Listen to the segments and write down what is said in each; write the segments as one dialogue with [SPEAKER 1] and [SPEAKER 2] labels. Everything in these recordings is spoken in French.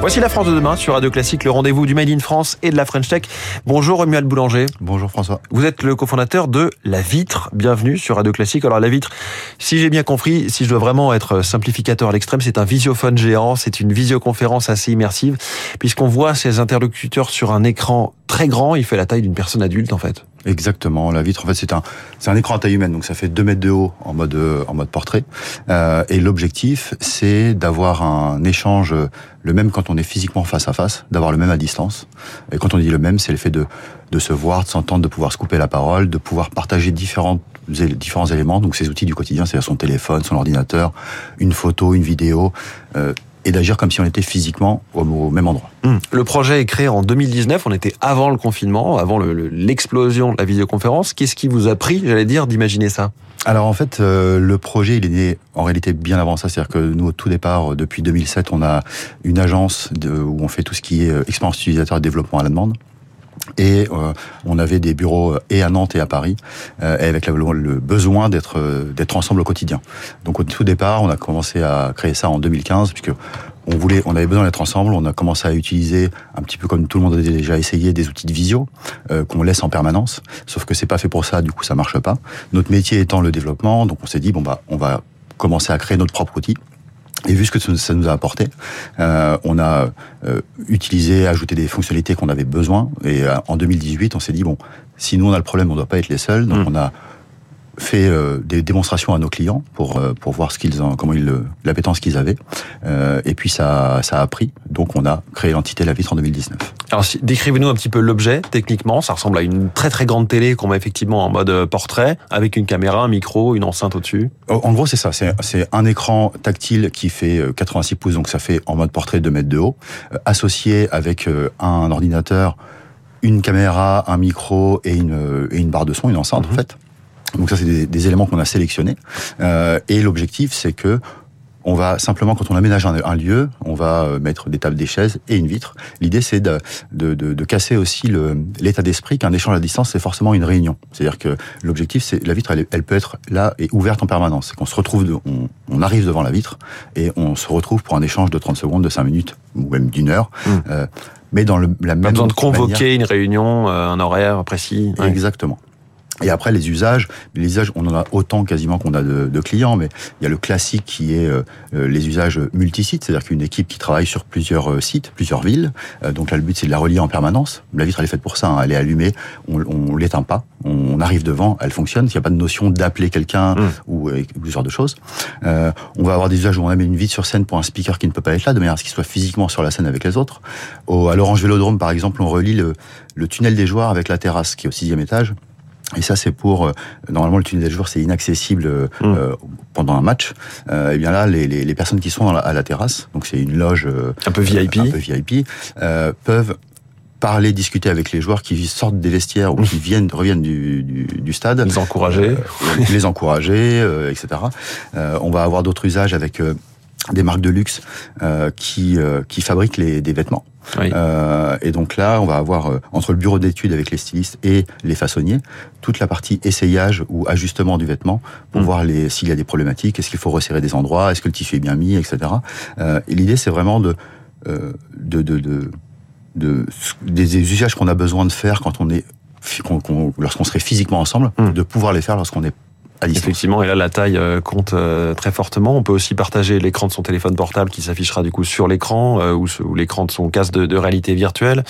[SPEAKER 1] Voici la France de demain sur Radio Classique, le rendez-vous du Made in France et de la French Tech. Bonjour Romuald Boulanger.
[SPEAKER 2] Bonjour François.
[SPEAKER 1] Vous êtes le cofondateur de La Vitre. Bienvenue sur Radio Classique. Alors La Vitre, si j'ai bien compris, si je dois vraiment être simplificateur à l'extrême, c'est un visiophone géant, c'est une visioconférence assez immersive, puisqu'on voit ses interlocuteurs sur un écran très grand, il fait la taille d'une personne adulte en fait.
[SPEAKER 2] Exactement. La vitre, en fait, c'est un, c'est un écran à taille humaine, donc ça fait 2 mètres de haut en mode, en mode portrait. Euh, et l'objectif, c'est d'avoir un échange le même quand on est physiquement face à face, d'avoir le même à distance. Et quand on dit le même, c'est le fait de, de se voir, de s'entendre, de pouvoir se couper la parole, de pouvoir partager différents, différents éléments. Donc ces outils du quotidien, c'est son téléphone, son ordinateur, une photo, une vidéo. Euh, et d'agir comme si on était physiquement au, même endroit.
[SPEAKER 1] Hum. Le projet est créé en 2019, on était avant le confinement, avant l'explosion de la vidéoconférence. Qu'est-ce qui vous a pris, j'allais dire, d'imaginer ça?
[SPEAKER 2] Alors en fait, euh, le projet, il est né en réalité bien avant ça. C'est-à-dire que nous, au tout départ, depuis 2007, on a une agence de, où on fait tout ce qui est euh, expérience utilisateur et développement à la demande. Et euh, on avait des bureaux euh, et à Nantes et à Paris, euh, et avec le, besoin d'être d'être ensemble au quotidien. Donc au tout départ, on a commencé à créer ça en 2015, puisque on voulait, on avait besoin d'être ensemble. On a commencé à utiliser un petit peu comme tout le monde a déjà essayé des outils de visio qu'on laisse en permanence. Sauf que c'est pas fait pour ça, du coup ça marche pas. Notre métier étant le développement, donc on s'est dit bon bah on va commencer à créer notre propre outil. Et vu ce que ça nous a apporté, euh, on a euh, utilisé, ajouté des fonctionnalités qu'on avait besoin. Et euh, en 2018, on s'est dit bon, si nous on a le problème, on ne doit pas être les seuls. Donc mmh. on a fait euh, des démonstrations à nos clients pour euh, pour voir ce qu'ils ont, comment ils l'appétence qu'ils avaient. Euh, et puis ça ça a pris. Donc on a créé l'entité La Vitre en 2019.
[SPEAKER 1] Alors décrivez-nous un petit peu l'objet techniquement. Ça ressemble à une très très grande télé qu'on met effectivement en mode portrait avec une caméra, un micro, une enceinte au-dessus.
[SPEAKER 2] En gros c'est ça. C'est c'est un écran tactile qui fait 86 pouces donc ça fait en mode portrait 2 mètres de haut, associé avec un ordinateur une caméra, un micro et une, et une barre de son, une enceinte en mhm. fait. Donc ça, c'est des, des, éléments qu'on a sélectionnés. Euh, et l'objectif, c'est que on va simplement, quand on aménage un, lieu, on va euh, mettre des tables, des chaises et une vitre. L'idée, c'est de, de, de, de, casser aussi l'état d'esprit qu'un échange à distance, c'est forcément une réunion. C'est-à-dire que l'objectif, c'est la vitre, elle, elle, peut être là et ouverte en permanence. Qu'on se retrouve, on, on, arrive devant la vitre et on se retrouve pour un échange de 30 secondes, de 5 minutes ou même d'une heure. Mmh. Euh, mais dans le, la
[SPEAKER 1] même
[SPEAKER 2] Pas
[SPEAKER 1] besoin de convoquer une réunion, euh, un horaire précis.
[SPEAKER 2] Exactement. Et après les usages, les usages, on en a autant quasiment qu'on a de, de, clients, mais il y a le classique qui est euh, euh, les usages multisites, c'est-à-dire qu'une équipe qui travaille sur plusieurs euh, sites, plusieurs villes. donc là, le but c'est de la relier en permanence. La vitre elle est faite pour ça, hein. elle est allumée, on, on l'éteint pas, on arrive devant, elle fonctionne. Il n'y a pas de notion d'appeler quelqu'un mmh. ou, ou ce genre de choses. on va avoir des usages où on met une vitre sur scène pour un speaker qui ne peut pas être là, de manière à ce qu'il soit physiquement sur la scène avec les autres. Au, à l'Orange Vélodrome par exemple, on relie le, le tunnel des joueurs avec la terrasse qui est au sixième étage. Et ça, c'est pour euh, normalement le tunnel des joueurs, c'est inaccessible euh, mmh. euh, pendant un match. Euh, et bien là, les, les, les, personnes qui sont à la terrasse, donc c'est une loge
[SPEAKER 1] un peu VIP,
[SPEAKER 2] un peu VIP, peuvent parler, discuter avec les joueurs qui sortent des vestiaires ou qui mmh. viennent reviennent du, du, du stade,
[SPEAKER 1] les encourager,
[SPEAKER 2] les encourager, etc. on va avoir d'autres usages avec des marques de luxe qui qui fabriquent les, des vêtements. Euh, et donc là, on va avoir euh, entre le bureau d'études avec les stylistes et les façonniers toute la partie essayage ou ajustement du vêtement pour mm. voir les s'il y a des problématiques, est-ce qu'il faut resserrer des endroits, est-ce que le tissu est bien mis, etc. Euh, et l'idée, c'est vraiment de, euh, de, de, de, de, des usages qu'on a besoin de faire quand on est lorsqu'on serait physiquement ensemble, mm. de pouvoir les faire lorsqu'on est
[SPEAKER 1] Effectivement, et là la taille euh, compte euh, très fortement. On peut aussi partager l'écran de son téléphone portable qui s'affichera du coup sur l'écran euh, ou, l'écran de son casque de, réalité virtuelle.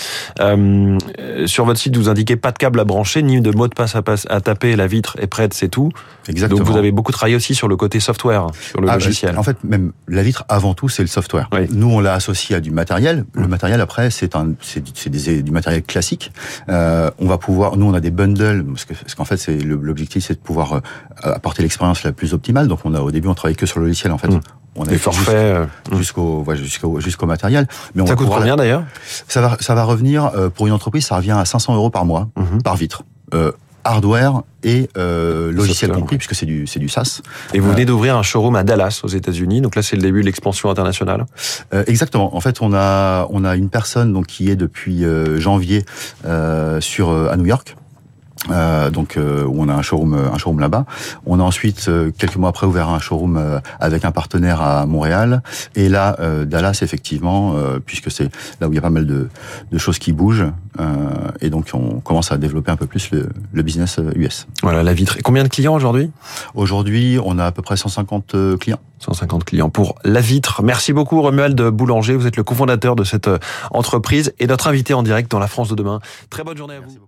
[SPEAKER 1] sur votre site, vous indiquez pas de câble à brancher ni de mot de passe à, taper. La vitre est prête, c'est tout.
[SPEAKER 2] Exactement.
[SPEAKER 1] Donc vous avez beaucoup travaillé aussi sur le côté software, sur le ah, logiciel.
[SPEAKER 2] En fait, même la vitre avant tout, c'est le software. Nous, on l'a associé à du matériel. Le mmh. matériel après, c'est un, c'est du matériel classique. on va pouvoir, nous, on a des bundles parce qu'en fait, c'est l'objectif, c'est de pouvoir apporter l'expérience la plus optimale. Donc on a au début on travaillait que sur le logiciel en fait. Mmh.
[SPEAKER 1] On a forfaits euh,
[SPEAKER 2] jusqu'au jusqu'au jusqu'au matériel.
[SPEAKER 1] Mais on ça coûte combien d'ailleurs
[SPEAKER 2] Ça va ça va revenir euh, pour une entreprise ça revient à 500 euros par mois mmh. par vitre. Euh, hardware et euh, logiciel compris puisque c'est du c'est du SaaS.
[SPEAKER 1] Et vous venez d'ouvrir un showroom à Dallas aux États-Unis. Donc là c'est le début de l'expansion internationale.
[SPEAKER 2] Euh, exactement. En fait on a on a une personne donc qui est depuis janvier sur à New York Euh, donc euh, où on a un showroom, euh, un showroom là-bas. On a ensuite quelques mois après ouvert un showroom avec un partenaire à Montréal. Et là, Dallas effectivement, puisque c'est là où il y a pas mal de, de choses qui bougent. et donc on commence à développer un peu plus le, le business US.
[SPEAKER 1] Voilà la vitre. Et combien de clients aujourd'hui?
[SPEAKER 2] Aujourd'hui, on a à peu près 150 clients.
[SPEAKER 1] 150 clients pour la vitre. Merci beaucoup Romuald Boulanger. Vous êtes le cofondateur de cette entreprise et notre invité en direct dans la France de demain. Très bonne journée à vous.